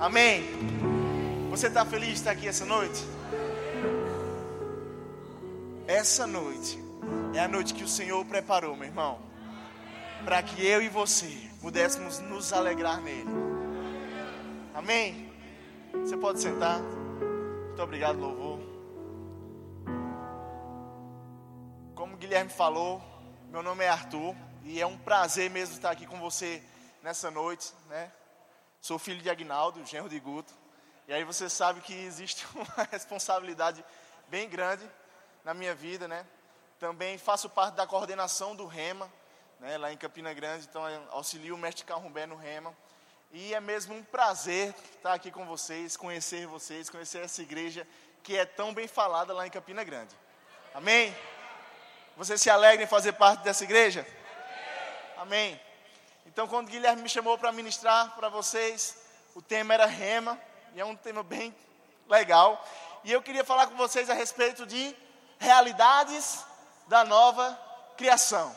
Amém. Você está feliz de estar aqui essa noite? Essa noite é a noite que o Senhor preparou, meu irmão, para que eu e você pudéssemos nos alegrar nele. Amém? Você pode sentar. Muito obrigado, louvor. Como o Guilherme falou, meu nome é Arthur e é um prazer mesmo estar aqui com você nessa noite, né? Sou filho de Agnaldo, genro de Guto. E aí você sabe que existe uma responsabilidade bem grande na minha vida, né? Também faço parte da coordenação do Rema, né, lá em Campina Grande, então auxilio o mestre Carrumbé no Rema. E é mesmo um prazer estar aqui com vocês, conhecer vocês, conhecer essa igreja que é tão bem falada lá em Campina Grande. Amém? Você se alegra em fazer parte dessa igreja? Amém. Então, quando o Guilherme me chamou para ministrar para vocês, o tema era rema, e é um tema bem legal. E eu queria falar com vocês a respeito de realidades da nova criação.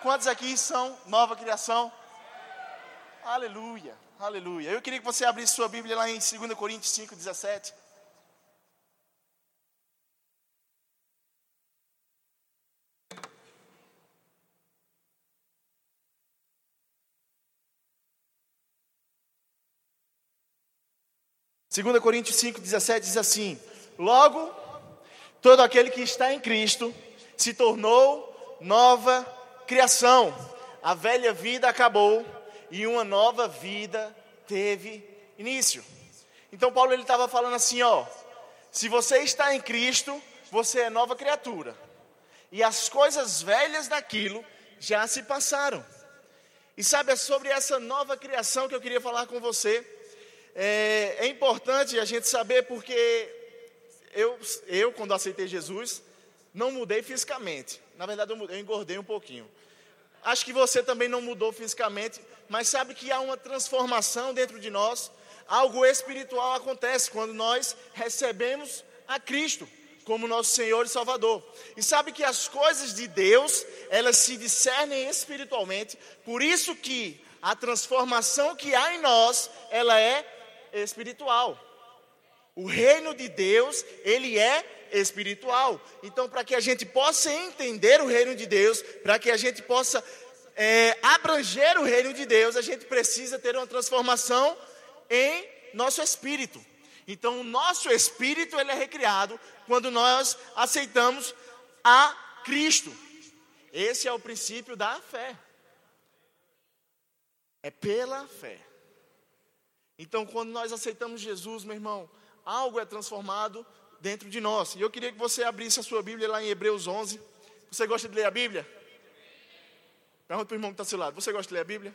Quantos aqui são nova criação? Aleluia, aleluia. Eu queria que você abrisse sua Bíblia lá em 2 Coríntios 5, 17. 2 Coríntios 5, 17 diz assim: Logo, todo aquele que está em Cristo se tornou nova criação. A velha vida acabou e uma nova vida teve início. Então Paulo ele estava falando assim, ó, se você está em Cristo, você é nova criatura. E as coisas velhas daquilo já se passaram. E sabe, é sobre essa nova criação que eu queria falar com você. É, é importante a gente saber porque eu, eu, quando aceitei Jesus, não mudei fisicamente. Na verdade, eu, eu engordei um pouquinho. Acho que você também não mudou fisicamente, mas sabe que há uma transformação dentro de nós. Algo espiritual acontece quando nós recebemos a Cristo como nosso Senhor e Salvador. E sabe que as coisas de Deus, elas se discernem espiritualmente, por isso que a transformação que há em nós, ela é espiritual. O reino de Deus, ele é espiritual. Então, para que a gente possa entender o reino de Deus, para que a gente possa é, abranger o reino de Deus, a gente precisa ter uma transformação em nosso espírito. Então, o nosso espírito ele é recriado quando nós aceitamos a Cristo. Esse é o princípio da fé. É pela fé. Então, quando nós aceitamos Jesus, meu irmão, algo é transformado dentro de nós. E eu queria que você abrisse a sua Bíblia lá em Hebreus 11. Você gosta de ler a Bíblia? Pergunta para o irmão que está ao seu lado: Você gosta de ler a Bíblia?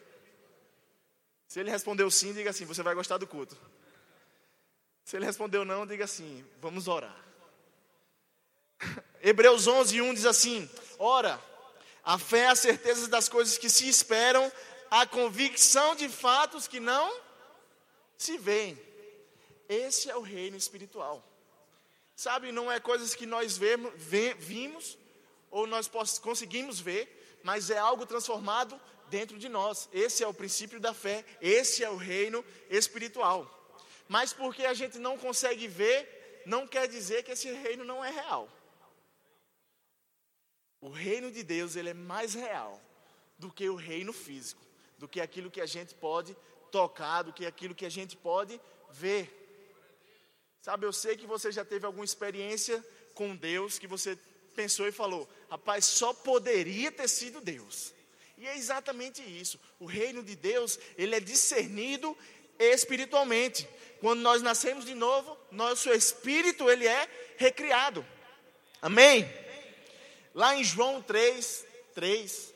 Se ele respondeu sim, diga assim: Você vai gostar do culto. Se ele respondeu não, diga assim: Vamos orar. Hebreus 11, 1 diz assim: Ora, a fé é a certeza das coisas que se esperam, a convicção de fatos que não se veem. Esse é o reino espiritual. Sabe, não é coisas que nós vemos, vimos ou nós conseguimos ver, mas é algo transformado dentro de nós. Esse é o princípio da fé, esse é o reino espiritual. Mas porque a gente não consegue ver, não quer dizer que esse reino não é real. O reino de Deus, ele é mais real do que o reino físico, do que aquilo que a gente pode tocar, do que aquilo que a gente pode ver. Sabe, eu sei que você já teve alguma experiência com Deus que você pensou e falou: rapaz, só poderia ter sido Deus. E é exatamente isso. O reino de Deus, ele é discernido espiritualmente. Quando nós nascemos de novo, nosso espírito ele é recriado. Amém? Lá em João 3, 3.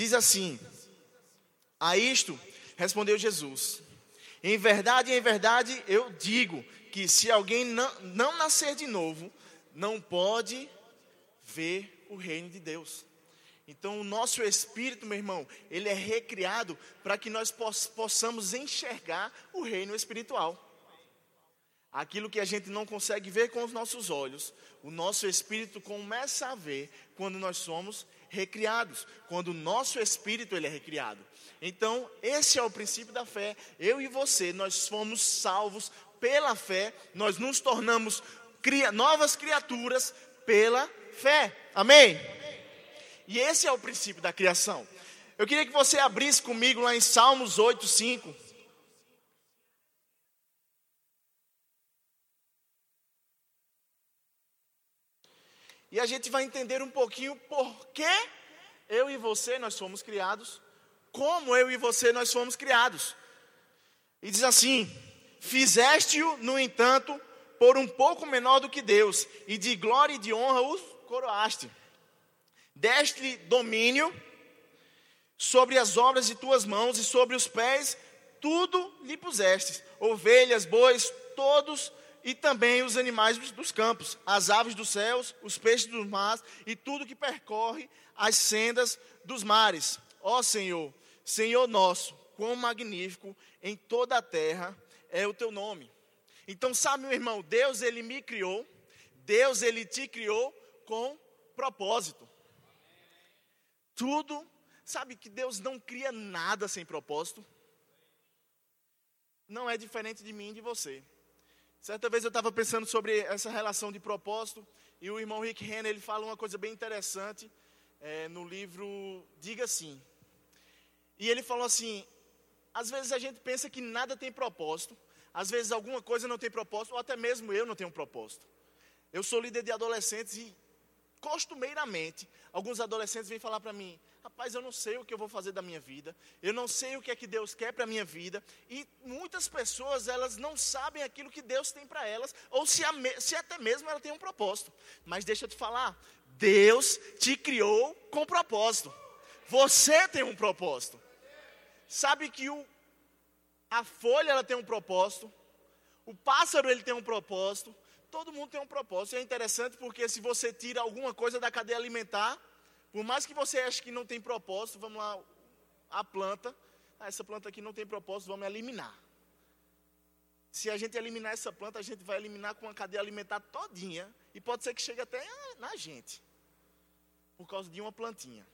Diz assim: a isto respondeu Jesus: Em verdade, em verdade eu digo que se alguém não, não nascer de novo, não pode ver o reino de Deus. Então, o nosso espírito, meu irmão, ele é recriado para que nós possamos enxergar o reino espiritual. Aquilo que a gente não consegue ver com os nossos olhos, o nosso espírito começa a ver quando nós somos recriados, quando o nosso espírito ele é recriado. Então, esse é o princípio da fé. Eu e você, nós fomos salvos pela fé, nós nos tornamos cria, novas criaturas pela fé. Amém? E esse é o princípio da criação. Eu queria que você abrisse comigo lá em Salmos 8, 5. E a gente vai entender um pouquinho por que eu e você nós fomos criados, como eu e você nós fomos criados. E diz assim: Fizeste-o, no entanto, por um pouco menor do que Deus, e de glória e de honra os coroaste. Deste-lhe domínio sobre as obras de tuas mãos, e sobre os pés tudo lhe pusestes: ovelhas, bois, todos e também os animais dos campos, as aves dos céus, os peixes dos mares e tudo que percorre as sendas dos mares. Ó Senhor, Senhor nosso, quão magnífico em toda a terra é o teu nome. Então, sabe, meu irmão, Deus ele me criou, Deus ele te criou com propósito. Tudo, sabe que Deus não cria nada sem propósito. Não é diferente de mim e de você. Certa vez eu estava pensando sobre essa relação de propósito e o irmão Rick Renner ele fala uma coisa bem interessante é, no livro Diga Sim. E ele falou assim: às vezes a gente pensa que nada tem propósito, às vezes alguma coisa não tem propósito, ou até mesmo eu não tenho propósito. Eu sou líder de adolescentes e costumeiramente, alguns adolescentes vêm falar para mim: rapaz, eu não sei o que eu vou fazer da minha vida, eu não sei o que é que Deus quer para a minha vida, e muitas pessoas, elas não sabem aquilo que Deus tem para elas, ou se, se até mesmo ela tem um propósito. Mas deixa eu te falar: Deus te criou com propósito, você tem um propósito. Sabe que o, a folha ela tem um propósito, o pássaro ele tem um propósito, todo mundo tem um propósito. É interessante porque se você tira alguma coisa da cadeia alimentar, por mais que você ache que não tem propósito, vamos lá, a planta, ah, essa planta aqui não tem propósito, vamos eliminar. Se a gente eliminar essa planta, a gente vai eliminar com a cadeia alimentar todinha, e pode ser que chegue até na gente, por causa de uma plantinha.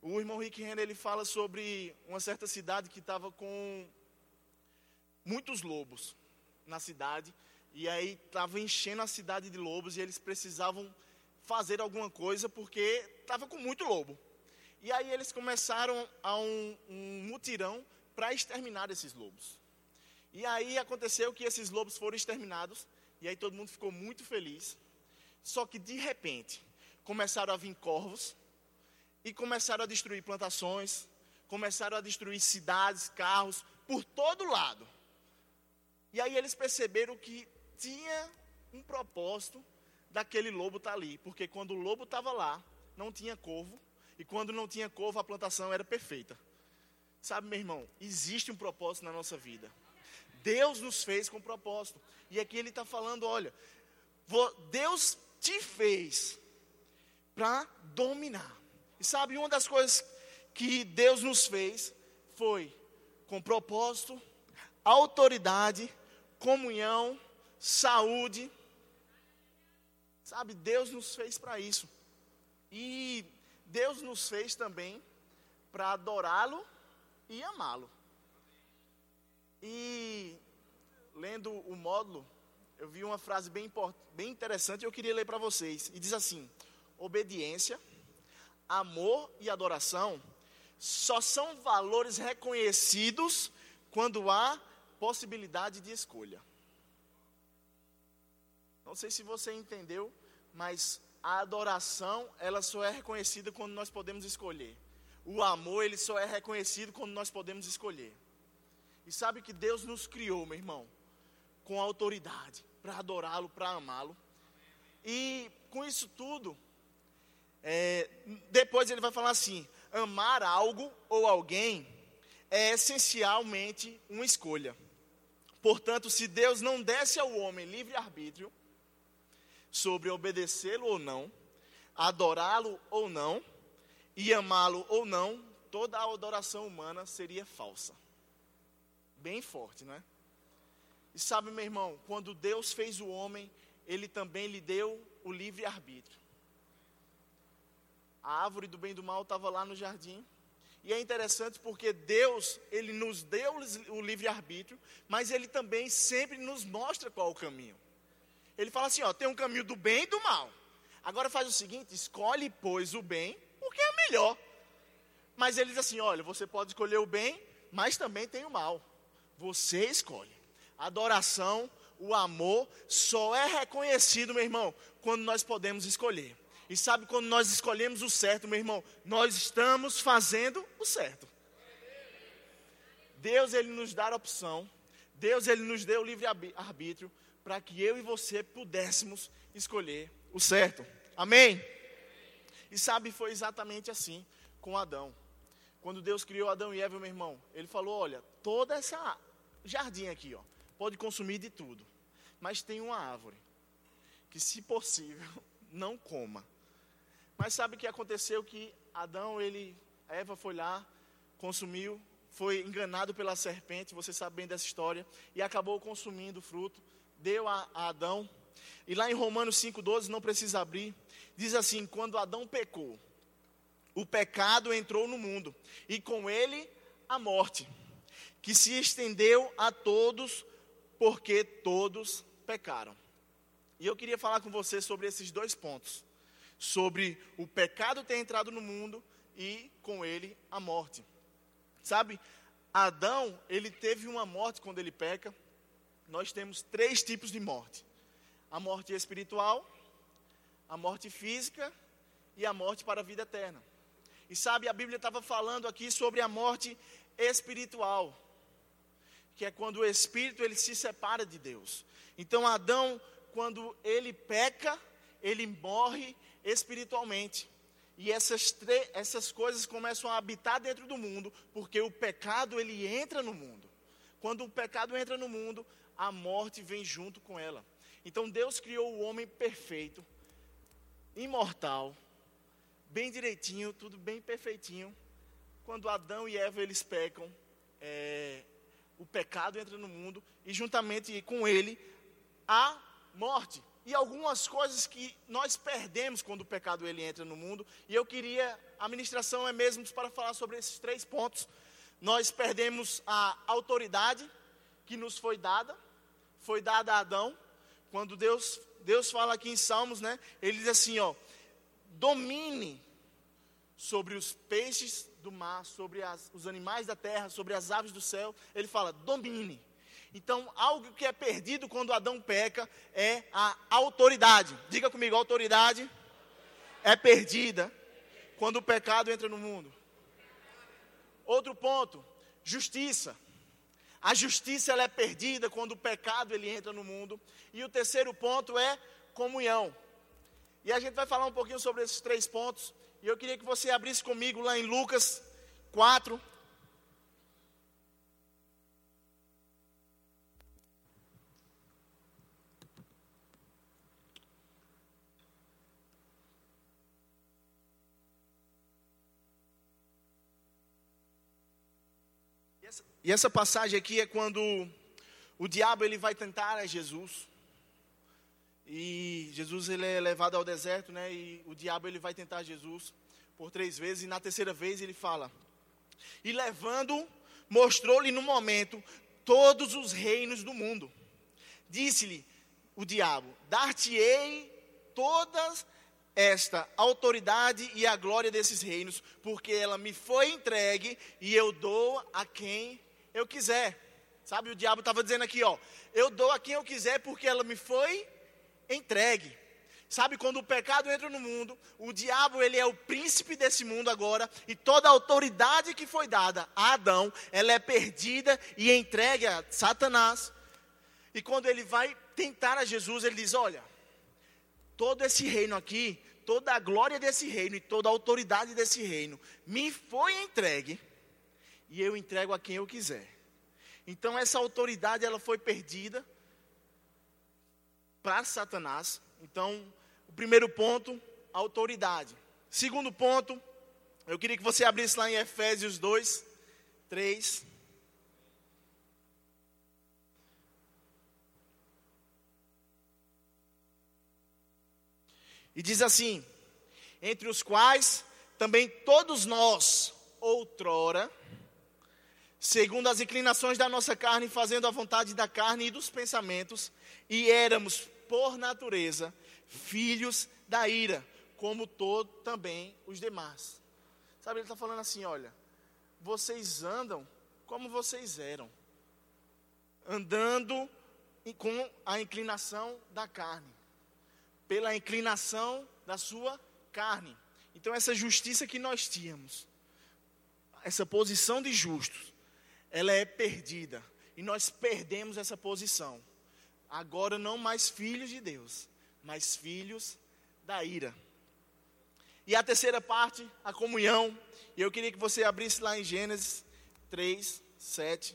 O irmão Rick Renner, ele fala sobre uma certa cidade que estava com muitos lobos na cidade, e aí estava enchendo a cidade de lobos e eles precisavam fazer alguma coisa porque estava com muito lobo. E aí eles começaram a um, um mutirão para exterminar esses lobos. E aí aconteceu que esses lobos foram exterminados e aí todo mundo ficou muito feliz. Só que de repente começaram a vir corvos e começaram a destruir plantações, começaram a destruir cidades, carros por todo lado. E aí eles perceberam que tinha um propósito daquele lobo estar tá ali, porque quando o lobo estava lá, não tinha corvo, e quando não tinha corvo, a plantação era perfeita. Sabe, meu irmão, existe um propósito na nossa vida. Deus nos fez com propósito. E aqui ele está falando: olha, Deus te fez para dominar. E sabe, uma das coisas que Deus nos fez foi com propósito, autoridade, comunhão saúde. Sabe, Deus nos fez para isso. E Deus nos fez também para adorá-lo e amá-lo. E lendo o módulo, eu vi uma frase bem, bem interessante e eu queria ler para vocês. E diz assim: obediência, amor e adoração só são valores reconhecidos quando há possibilidade de escolha. Não sei se você entendeu, mas a adoração, ela só é reconhecida quando nós podemos escolher. O amor, ele só é reconhecido quando nós podemos escolher. E sabe que Deus nos criou, meu irmão, com autoridade, para adorá-lo, para amá-lo. E com isso tudo, é, depois ele vai falar assim: amar algo ou alguém é essencialmente uma escolha. Portanto, se Deus não desse ao homem livre arbítrio, sobre obedecê-lo ou não, adorá-lo ou não, e amá-lo ou não, toda a adoração humana seria falsa. Bem forte, não é? E sabe, meu irmão, quando Deus fez o homem, ele também lhe deu o livre arbítrio. a árvore do bem e do mal estava lá no jardim. E é interessante porque Deus, ele nos deu o livre arbítrio, mas ele também sempre nos mostra qual o caminho. Ele fala assim, ó, tem um caminho do bem e do mal. Agora faz o seguinte, escolhe pois o bem, porque é melhor. Mas ele diz assim, olha, você pode escolher o bem, mas também tem o mal. Você escolhe. Adoração, o amor só é reconhecido, meu irmão, quando nós podemos escolher. E sabe quando nós escolhemos o certo, meu irmão? Nós estamos fazendo o certo. Deus ele nos dá a opção. Deus ele nos deu o livre arbítrio para que eu e você pudéssemos escolher o certo. Amém? E sabe, foi exatamente assim com Adão. Quando Deus criou Adão e Eva, meu irmão, ele falou: olha, toda essa jardim aqui, ó, pode consumir de tudo. Mas tem uma árvore que, se possível, não coma. Mas sabe o que aconteceu? Que Adão, ele, Eva foi lá, consumiu, foi enganado pela serpente, você sabe bem dessa história, e acabou consumindo o fruto, deu a, Adão. E lá em Romanos 5,12, não precisa abrir, diz assim: quando Adão pecou, o pecado entrou no mundo, e com ele a morte, que se estendeu a todos, porque todos pecaram. E eu queria falar com você sobre esses dois pontos sobre o pecado ter entrado no mundo e com ele a morte. Sabe, Adão, ele teve uma morte quando ele peca. Nós temos três tipos de morte: a morte espiritual, a morte física e a morte para a vida eterna. E sabe, a Bíblia estava falando aqui sobre a morte espiritual, que é quando o espírito ele se separa de Deus. Então Adão, quando ele peca, ele morre espiritualmente. E essas, essas coisas começam a habitar dentro do mundo, porque o pecado ele entra no mundo. Quando o pecado entra no mundo, a morte vem junto com ela. Então Deus criou o homem perfeito, imortal, bem direitinho, tudo bem perfeitinho. Quando Adão e Eva eles pecam, é, o pecado entra no mundo e juntamente com ele a morte e algumas coisas que nós perdemos quando o pecado ele entra no mundo. E eu queria, a ministração é mesmo para falar sobre esses três pontos. Nós perdemos a autoridade que nos foi dada, foi dada a Adão. Quando Deus, Deus fala aqui em Salmos, né? Ele diz assim, ó: domine sobre os peixes do mar, sobre as, os animais da terra, sobre as aves do céu. Ele fala: domine. Então, algo que é perdido quando Adão peca é a autoridade. Diga comigo, autoridade é perdida quando o pecado entra no mundo. Outro ponto, justiça. A justiça ela é perdida quando o pecado ele entra no mundo. E o terceiro ponto é comunhão. E a gente vai falar um pouquinho sobre esses três pontos. E eu queria que você abrisse comigo lá em Lucas 4, E essa passagem aqui é quando o diabo ele vai tentar a Jesus. E Jesus ele é levado ao deserto, né? E o diabo ele vai tentar Jesus por três vezes e na terceira vez ele fala: "E levando, mostrou-lhe no momento todos os reinos do mundo. Disse-lhe o diabo: Dar-te-ei todas esta autoridade e a glória desses reinos, porque ela me foi entregue e eu dou a quem eu quiser. Sabe, o diabo estava dizendo aqui, ó, eu dou a quem eu quiser porque ela me foi entregue. Sabe, quando o pecado entra no mundo, o diabo ele é o príncipe desse mundo agora, e toda a autoridade que foi dada a Adão, ela é perdida e entregue a Satanás. E quando ele vai tentar a Jesus, ele diz: Olha, todo esse reino aqui, toda a glória desse reino e toda a autoridade desse reino me foi entregue e eu entrego a quem eu quiser. Então essa autoridade ela foi perdida para Satanás. Então, o primeiro ponto, autoridade. Segundo ponto, eu queria que você abrisse lá em Efésios 2, 3. E diz assim: entre os quais também todos nós, outrora, segundo as inclinações da nossa carne, fazendo a vontade da carne e dos pensamentos, e éramos, por natureza, filhos da ira, como todo também os demais. Sabe, ele está falando assim: olha, vocês andam como vocês eram, andando com a inclinação da carne, pela inclinação da sua carne. Então, essa justiça que nós tínhamos, essa posição de justos, ela é perdida. E nós perdemos essa posição. Agora, não mais filhos de Deus, mas filhos da ira. E a terceira parte, a comunhão. E eu queria que você abrisse lá em Gênesis 3, 7.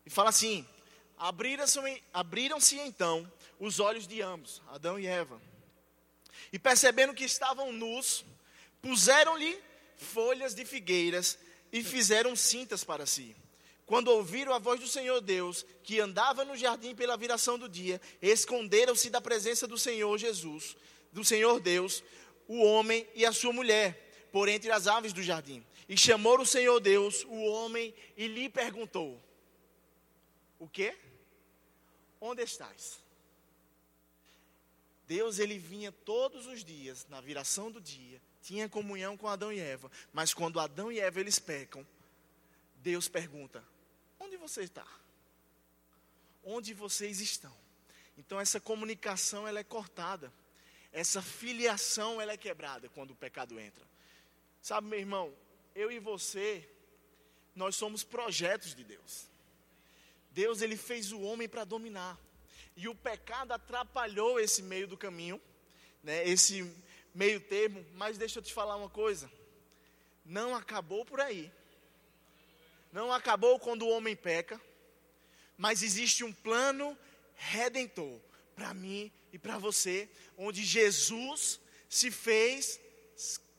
E fala assim: abriram-se abriram então os olhos de ambos, Adão e Eva. E percebendo que estavam nus, puseram-lhe folhas de figueiras e fizeram cintas para si. Quando ouviram a voz do Senhor Deus, que andava no jardim pela viração do dia, esconderam-se da presença do Senhor Jesus, do Senhor Deus, o homem e a sua mulher, por entre as aves do jardim. E chamou o Senhor Deus, o homem, e lhe perguntou: O que? Onde estás? Deus ele vinha todos os dias, na viração do dia, tinha comunhão com Adão e Eva, mas quando Adão e Eva eles pecam, Deus pergunta: Onde você está? Onde vocês estão? Então essa comunicação ela é cortada. Essa filiação ela é quebrada quando o pecado entra. Sabe, meu irmão, eu e você nós somos projetos de Deus. Deus ele fez o homem para dominar. E o pecado atrapalhou esse meio do caminho, né, esse meio termo, mas deixa eu te falar uma coisa. Não acabou por aí. Não acabou quando o homem peca, mas existe um plano redentor para mim e para você, onde Jesus se fez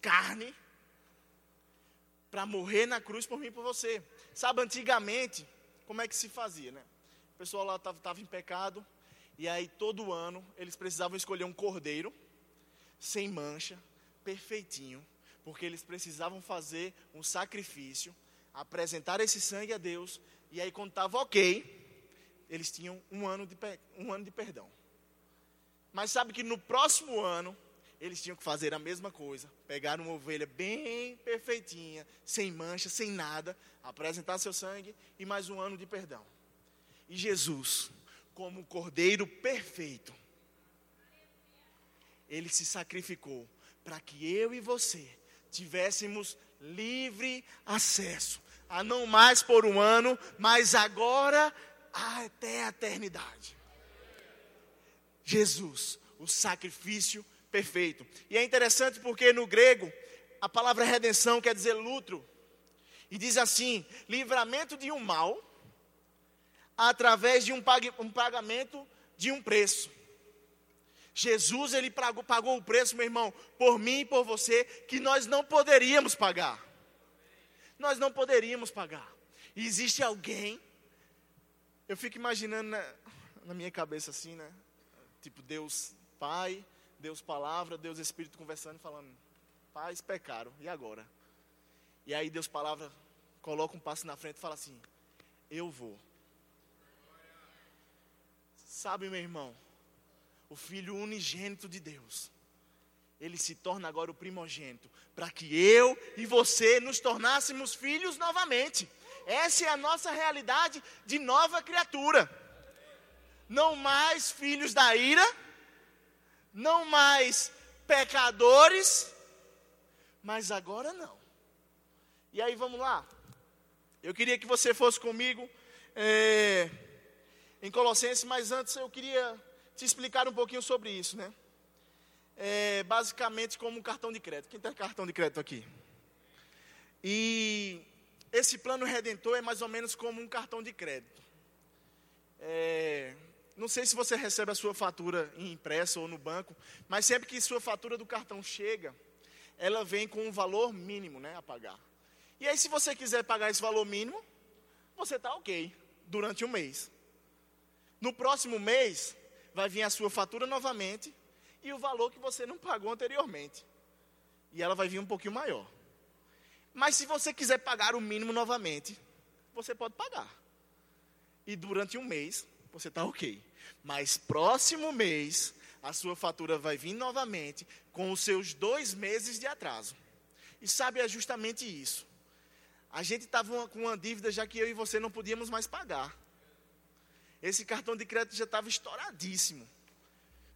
carne para morrer na cruz por mim e por você. Sabe, antigamente, como é que se fazia, né? O pessoal lá estava em pecado, e aí, todo ano, eles precisavam escolher um cordeiro, sem mancha, perfeitinho, porque eles precisavam fazer um sacrifício, apresentar esse sangue a Deus, e aí, quando estava ok, eles tinham um ano, de, um ano de perdão. Mas sabe que no próximo ano, eles tinham que fazer a mesma coisa, pegar uma ovelha bem perfeitinha, sem mancha, sem nada, apresentar seu sangue e mais um ano de perdão. E Jesus, como o cordeiro perfeito, ele se sacrificou para que eu e você tivéssemos livre acesso a não mais por um ano, mas agora até a eternidade. Jesus, o sacrifício perfeito. E é interessante porque no grego a palavra redenção quer dizer luto. E diz assim: livramento de um mal através de um, pagamento de um preço. Jesus, ele pagou, pagou o preço, meu irmão, por mim e por você, que nós não poderíamos pagar. Nós não poderíamos pagar. E existe alguém, eu fico imaginando na, na minha cabeça assim, né? Tipo, Deus Pai, Deus Palavra, Deus Espírito conversando e falando: Pais pecaram, e agora? E aí Deus Palavra coloca um passo na frente e fala assim: Eu vou. Sabe, meu irmão, o Filho unigênito de Deus, ele se torna agora o primogênito, para que eu e você nos tornássemos filhos novamente. Essa é a nossa realidade de nova criatura. Não mais filhos da ira, não mais pecadores, mas agora não. E aí vamos lá. Eu queria que você fosse comigo. É em Colossenses, mas antes eu queria te explicar um pouquinho sobre isso, né? É, basicamente como um cartão de crédito. Quem tem cartão de crédito aqui? E esse plano redentor é mais ou menos como um cartão de crédito. É, não sei se você recebe a sua fatura em impresso ou no banco, mas sempre que sua fatura do cartão chega, ela vem com um valor mínimo né, a pagar. E aí, se você quiser pagar esse valor mínimo, você está ok durante um mês. No próximo mês, vai vir a sua fatura novamente e o valor que você não pagou anteriormente. E ela vai vir um pouquinho maior. Mas se você quiser pagar o mínimo novamente, você pode pagar. E durante um mês, você está ok. Mas próximo mês, a sua fatura vai vir novamente com os seus dois meses de atraso. E sabe, é justamente isso. A gente estava com uma dívida já que eu e você não podíamos mais pagar. Esse cartão de crédito já estava estouradíssimo.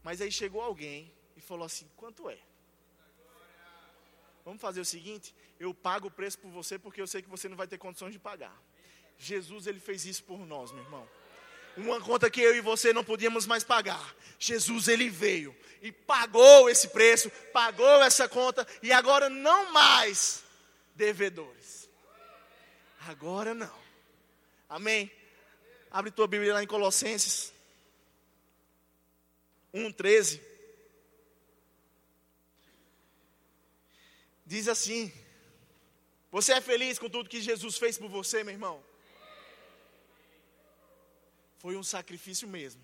Mas aí chegou alguém e falou assim: quanto é? Vamos fazer o seguinte: eu pago o preço por você porque eu sei que você não vai ter condições de pagar. Jesus, ele fez isso por nós, meu irmão. Uma conta que eu e você não podíamos mais pagar. Jesus, ele veio e pagou esse preço, pagou essa conta e agora não mais devedores. Agora não. Amém? Abre tua Bíblia lá em Colossenses 1,13. Diz assim: Você é feliz com tudo que Jesus fez por você, meu irmão? Foi um sacrifício mesmo.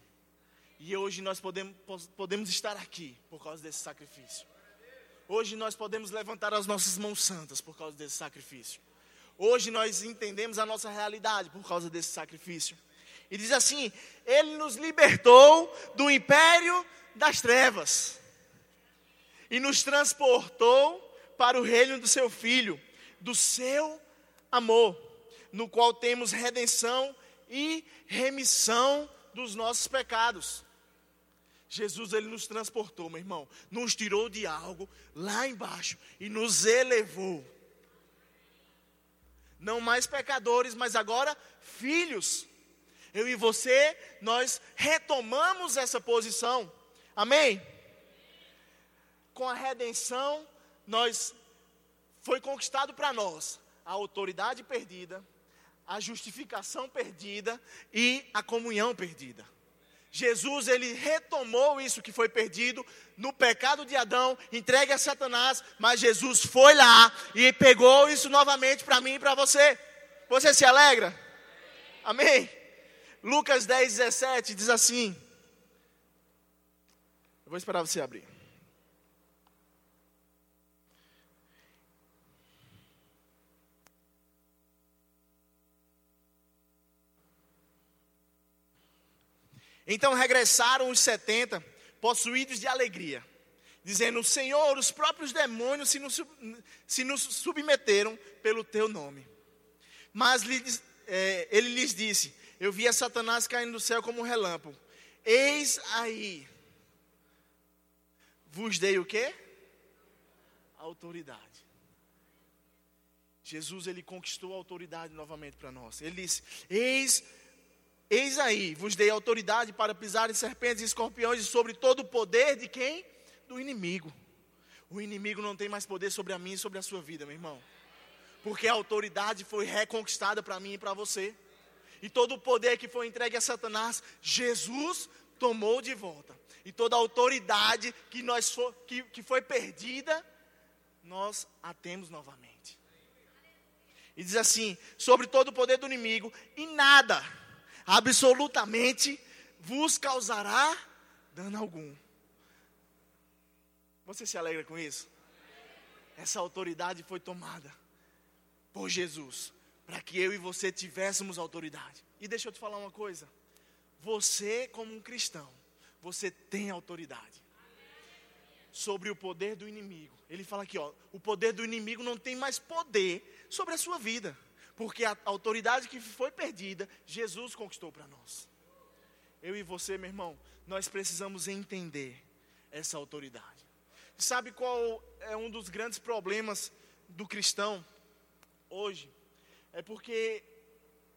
E hoje nós podemos, podemos estar aqui por causa desse sacrifício. Hoje nós podemos levantar as nossas mãos santas por causa desse sacrifício. Hoje nós entendemos a nossa realidade por causa desse sacrifício. E diz assim: Ele nos libertou do império das trevas e nos transportou para o reino do seu Filho, do seu amor, no qual temos redenção e remissão dos nossos pecados. Jesus ele nos transportou, meu irmão, nos tirou de algo lá embaixo e nos elevou não mais pecadores, mas agora filhos. Eu e você, nós retomamos essa posição. Amém? Com a redenção, nós foi conquistado para nós a autoridade perdida, a justificação perdida e a comunhão perdida. Jesus ele retomou isso que foi perdido no pecado de Adão, entregue a Satanás, mas Jesus foi lá e pegou isso novamente para mim e para você. Você se alegra? Amém? Lucas 10, 17 diz assim. Eu vou esperar você abrir. Então regressaram os setenta, possuídos de alegria, dizendo: Senhor, os próprios demônios se nos, se nos submeteram pelo teu nome. Mas é, ele lhes disse: Eu via Satanás caindo do céu como um relâmpago. Eis aí, vos dei o quê? Autoridade. Jesus ele conquistou a autoridade novamente para nós. Ele disse: Eis Eis aí, vos dei autoridade para pisar em serpentes e escorpiões e sobre todo o poder de quem? Do inimigo. O inimigo não tem mais poder sobre a mim e sobre a sua vida, meu irmão. Porque a autoridade foi reconquistada para mim e para você. E todo o poder que foi entregue a Satanás, Jesus tomou de volta. E toda a autoridade que, nós for, que, que foi perdida, nós a temos novamente. E diz assim: sobre todo o poder do inimigo, e nada absolutamente vos causará dano algum. Você se alegra com isso? Essa autoridade foi tomada por Jesus, para que eu e você tivéssemos autoridade. E deixa eu te falar uma coisa: você, como um cristão, você tem autoridade sobre o poder do inimigo. Ele fala aqui, ó, o poder do inimigo não tem mais poder sobre a sua vida. Porque a autoridade que foi perdida, Jesus conquistou para nós. Eu e você, meu irmão, nós precisamos entender essa autoridade. Sabe qual é um dos grandes problemas do cristão hoje? É porque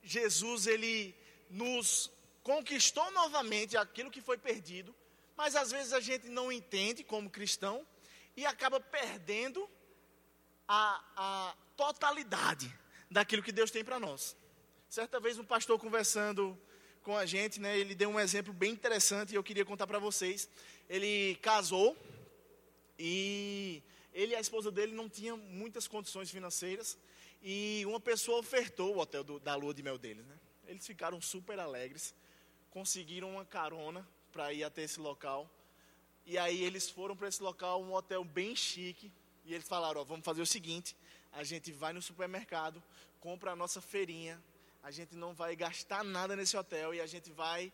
Jesus ele nos conquistou novamente aquilo que foi perdido, mas às vezes a gente não entende como cristão e acaba perdendo a, a totalidade daquilo que Deus tem para nós. Certa vez um pastor conversando com a gente, né, ele deu um exemplo bem interessante e eu queria contar para vocês. Ele casou e ele e a esposa dele não tinham muitas condições financeiras E uma pessoa ofertou o hotel do, da lua de mel deles, né? Eles ficaram super alegres, conseguiram uma carona para ir até esse local. E aí eles foram para esse local, um hotel bem chique, e eles falaram, ó, vamos fazer o seguinte, a gente vai no supermercado, compra a nossa feirinha, a gente não vai gastar nada nesse hotel e a gente vai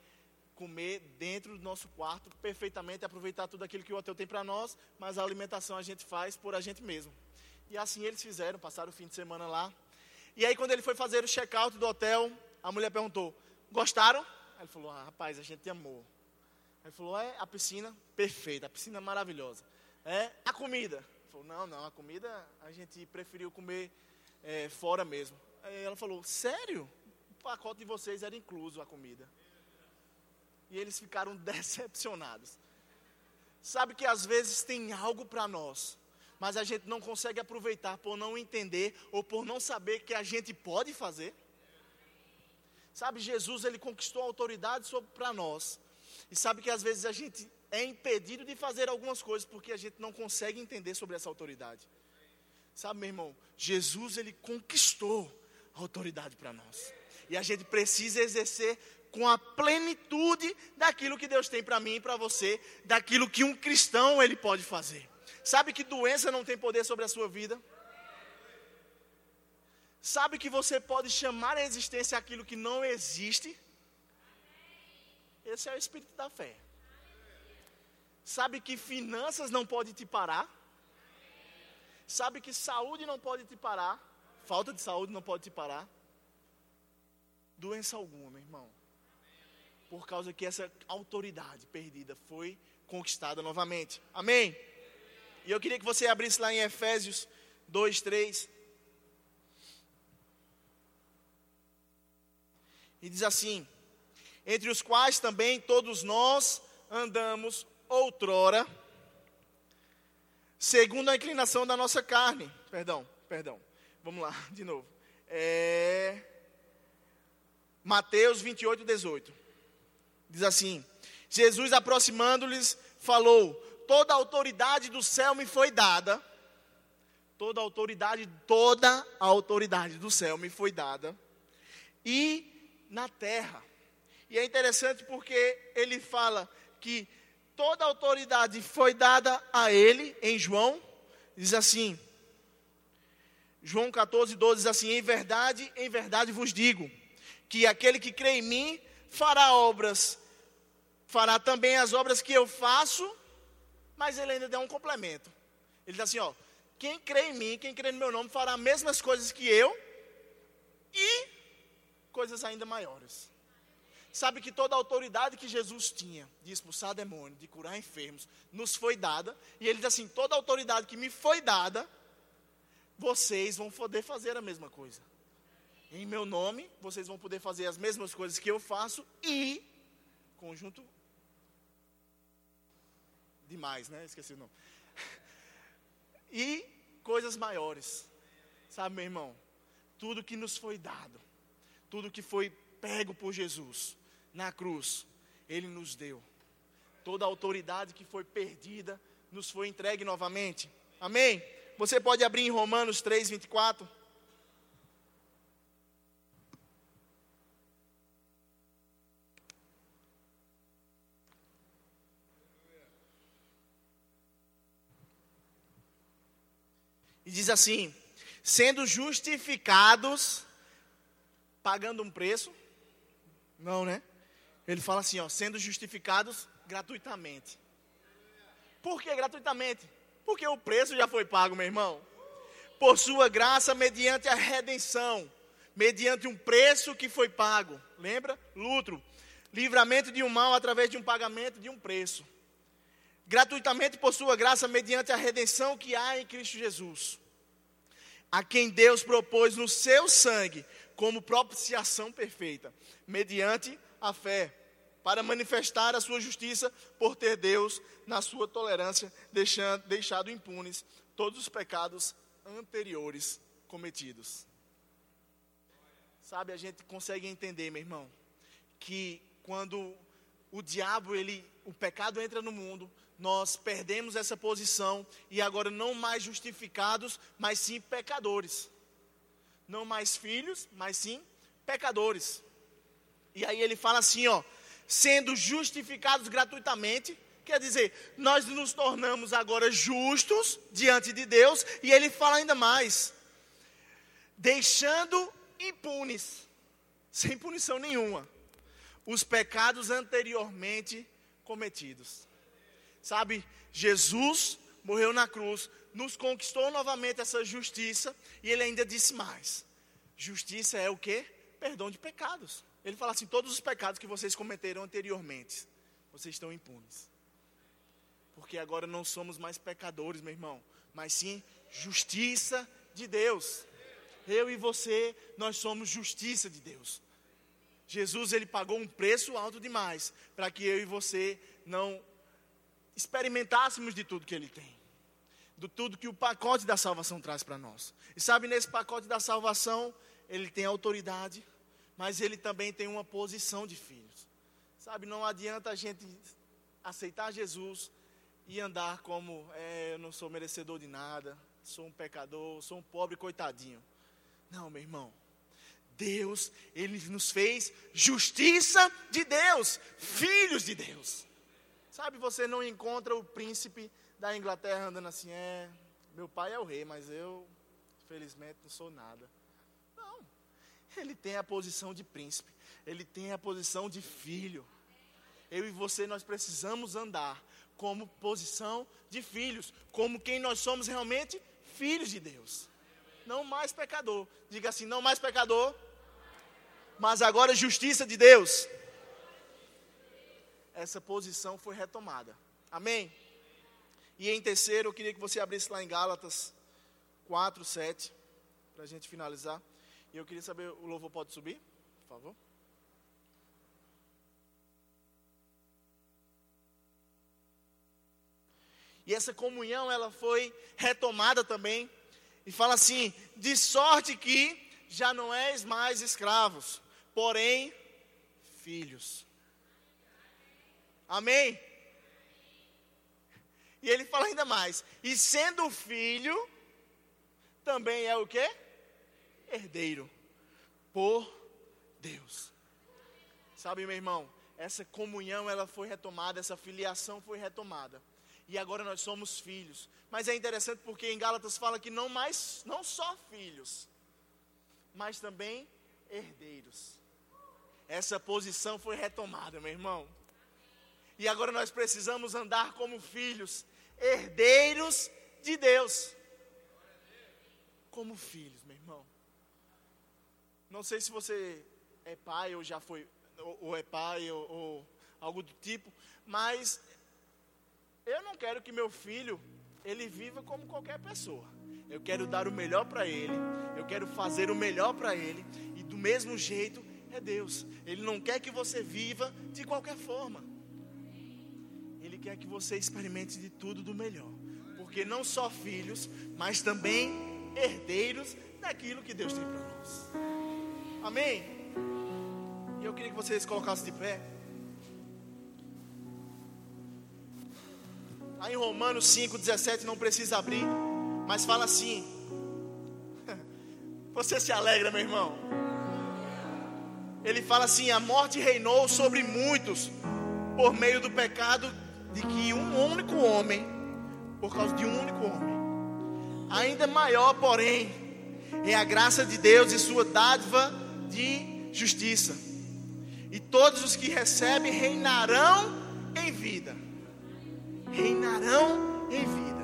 comer dentro do nosso quarto perfeitamente, aproveitar tudo aquilo que o hotel tem para nós, mas a alimentação a gente faz por a gente mesmo. E assim eles fizeram, passaram o fim de semana lá. E aí quando ele foi fazer o check-out do hotel, a mulher perguntou: "Gostaram?" Ele falou: ah, "Rapaz, a gente amou." Ele falou: "É a piscina perfeita, a piscina maravilhosa. É a comida." Falou: "Não, não, a comida a gente preferiu comer é, fora mesmo." Aí ela falou: "Sério?" o pacote de vocês era incluso a comida. E eles ficaram decepcionados. Sabe que às vezes tem algo para nós, mas a gente não consegue aproveitar por não entender ou por não saber que a gente pode fazer. Sabe, Jesus ele conquistou a autoridade para nós. E sabe que às vezes a gente é impedido de fazer algumas coisas porque a gente não consegue entender sobre essa autoridade. Sabe, meu irmão, Jesus ele conquistou a autoridade para nós. E a gente precisa exercer com a plenitude daquilo que Deus tem para mim e para você, daquilo que um cristão ele pode fazer. Sabe que doença não tem poder sobre a sua vida? Sabe que você pode chamar a existência aquilo que não existe? Esse é o espírito da fé. Sabe que finanças não pode te parar? Sabe que saúde não pode te parar? Falta de saúde não pode te parar? doença alguma, irmão. Por causa que essa autoridade perdida foi conquistada novamente. Amém? E eu queria que você abrisse lá em Efésios 2, 3. E diz assim: Entre os quais também todos nós andamos outrora, segundo a inclinação da nossa carne. Perdão, perdão. Vamos lá, de novo. É. Mateus 28, 18. Diz assim: Jesus aproximando-lhes, falou: Toda a autoridade do céu me foi dada. Toda a autoridade, toda a autoridade do céu me foi dada. E na terra. E é interessante porque ele fala que toda a autoridade foi dada a ele, em João, diz assim, João 14, 12 diz assim: Em verdade, em verdade vos digo que aquele que crê em mim fará obras, fará também as obras que eu faço, mas ele ainda dá um complemento. Ele diz assim: ó, quem crê em mim, quem crê no meu nome, fará as mesmas coisas que eu e coisas ainda maiores. Sabe que toda a autoridade que Jesus tinha de expulsar demônios, de curar enfermos, nos foi dada, e ele diz assim: toda a autoridade que me foi dada, vocês vão poder fazer a mesma coisa. Em meu nome, vocês vão poder fazer as mesmas coisas que eu faço e conjunto demais, né? Esqueci o nome. E coisas maiores. Sabe, meu irmão? Tudo que nos foi dado, tudo que foi pego por Jesus na cruz, ele nos deu. Toda a autoridade que foi perdida nos foi entregue novamente. Amém? Você pode abrir em Romanos 3, 24. E diz assim: sendo justificados, pagando um preço. Não, né? Ele fala assim, ó, sendo justificados gratuitamente. Por que gratuitamente? Porque o preço já foi pago, meu irmão. Por sua graça, mediante a redenção, mediante um preço que foi pago. Lembra? Lutro. Livramento de um mal através de um pagamento de um preço. Gratuitamente por sua graça, mediante a redenção que há em Cristo Jesus a quem Deus propôs no seu sangue como propiciação perfeita, mediante a fé, para manifestar a sua justiça por ter Deus, na sua tolerância, deixando, deixado impunes todos os pecados anteriores cometidos. Sabe, a gente consegue entender, meu irmão, que quando o diabo, ele, o pecado entra no mundo, nós perdemos essa posição e agora não mais justificados, mas sim pecadores. Não mais filhos, mas sim pecadores. E aí ele fala assim, ó, sendo justificados gratuitamente, quer dizer, nós nos tornamos agora justos diante de Deus, e ele fala ainda mais, deixando impunes, sem punição nenhuma, os pecados anteriormente cometidos. Sabe, Jesus morreu na cruz, nos conquistou novamente essa justiça, e ele ainda disse mais: justiça é o que? Perdão de pecados. Ele fala assim: todos os pecados que vocês cometeram anteriormente, vocês estão impunes. Porque agora não somos mais pecadores, meu irmão, mas sim justiça de Deus. Eu e você, nós somos justiça de Deus. Jesus ele pagou um preço alto demais para que eu e você não experimentássemos de tudo que ele tem. De tudo que o pacote da salvação traz para nós. E sabe, nesse pacote da salvação, ele tem autoridade, mas ele também tem uma posição de filhos. Sabe, não adianta a gente aceitar Jesus e andar como é, eu não sou merecedor de nada, sou um pecador, sou um pobre coitadinho. Não, meu irmão. Deus, Ele nos fez justiça de Deus, filhos de Deus. Sabe, você não encontra o príncipe da Inglaterra andando assim, é, meu pai é o rei, mas eu, felizmente, não sou nada. Não. Ele tem a posição de príncipe, ele tem a posição de filho. Eu e você, nós precisamos andar como posição de filhos, como quem nós somos realmente, filhos de Deus. Não mais pecador. Diga assim, não mais pecador, mas agora justiça de Deus essa posição foi retomada. Amém? E em terceiro, eu queria que você abrisse lá em Gálatas 4, 7, para a gente finalizar. E eu queria saber, o louvor pode subir, por favor? E essa comunhão, ela foi retomada também. E fala assim: de sorte que já não és mais escravos, porém filhos. Amém? E ele fala ainda mais: e sendo filho, também é o que? Herdeiro por Deus. Sabe, meu irmão, essa comunhão ela foi retomada, essa filiação foi retomada. E agora nós somos filhos. Mas é interessante porque em Gálatas fala que não mais, não só filhos, mas também herdeiros. Essa posição foi retomada, meu irmão. E agora nós precisamos andar como filhos, herdeiros de Deus. Como filhos, meu irmão. Não sei se você é pai ou já foi, ou, ou é pai ou, ou algo do tipo, mas eu não quero que meu filho ele viva como qualquer pessoa. Eu quero dar o melhor para ele, eu quero fazer o melhor para ele, e do mesmo jeito é Deus. Ele não quer que você viva de qualquer forma quer que você experimente de tudo do melhor. Porque não só filhos, mas também herdeiros daquilo que Deus tem para nós. Amém? E eu queria que vocês colocassem de pé. Aí em Romanos 5,17 não precisa abrir, mas fala assim. Você se alegra, meu irmão? Ele fala assim: a morte reinou sobre muitos por meio do pecado de que um único homem, por causa de um único homem, ainda maior, porém, é a graça de Deus e sua dádiva de justiça. E todos os que recebem reinarão em vida. Reinarão em vida.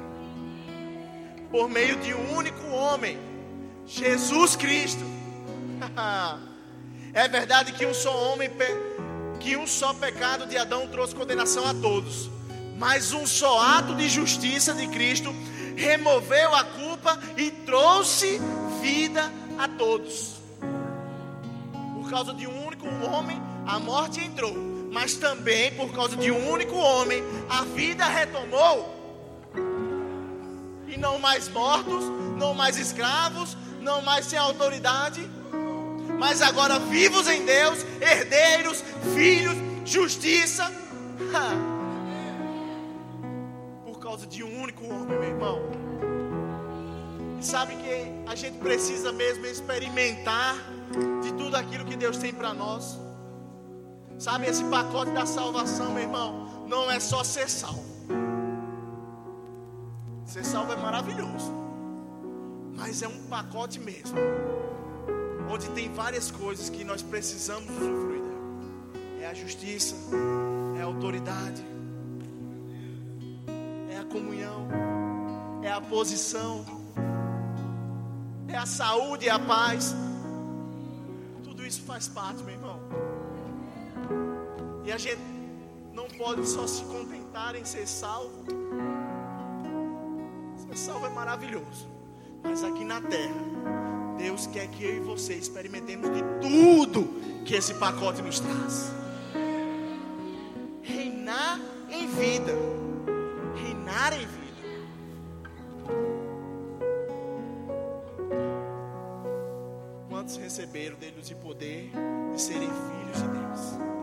Por meio de um único homem, Jesus Cristo. é verdade que um só homem, que um só pecado de Adão trouxe condenação a todos mas um só ato de justiça de Cristo removeu a culpa e trouxe vida a todos. Por causa de um único homem, a morte entrou, mas também por causa de um único homem, a vida retomou. E não mais mortos, não mais escravos, não mais sem autoridade, mas agora vivos em Deus, herdeiros, filhos, justiça. causa de um único homem, meu irmão. E sabe que a gente precisa mesmo experimentar de tudo aquilo que Deus tem para nós. Sabe, esse pacote da salvação, meu irmão, não é só ser salvo. Ser salvo é maravilhoso, mas é um pacote mesmo, onde tem várias coisas que nós precisamos usufruir. É a justiça, é a autoridade, comunhão, é a posição, é a saúde, é a paz. Tudo isso faz parte, meu irmão. E a gente não pode só se contentar em ser salvo. Ser salvo é maravilhoso. Mas aqui na terra, Deus quer que eu e você experimentemos de tudo que esse pacote nos traz. Reinar em vida ensinarem, filho. Quantos receberam deles o poder de serem filhos de Deus?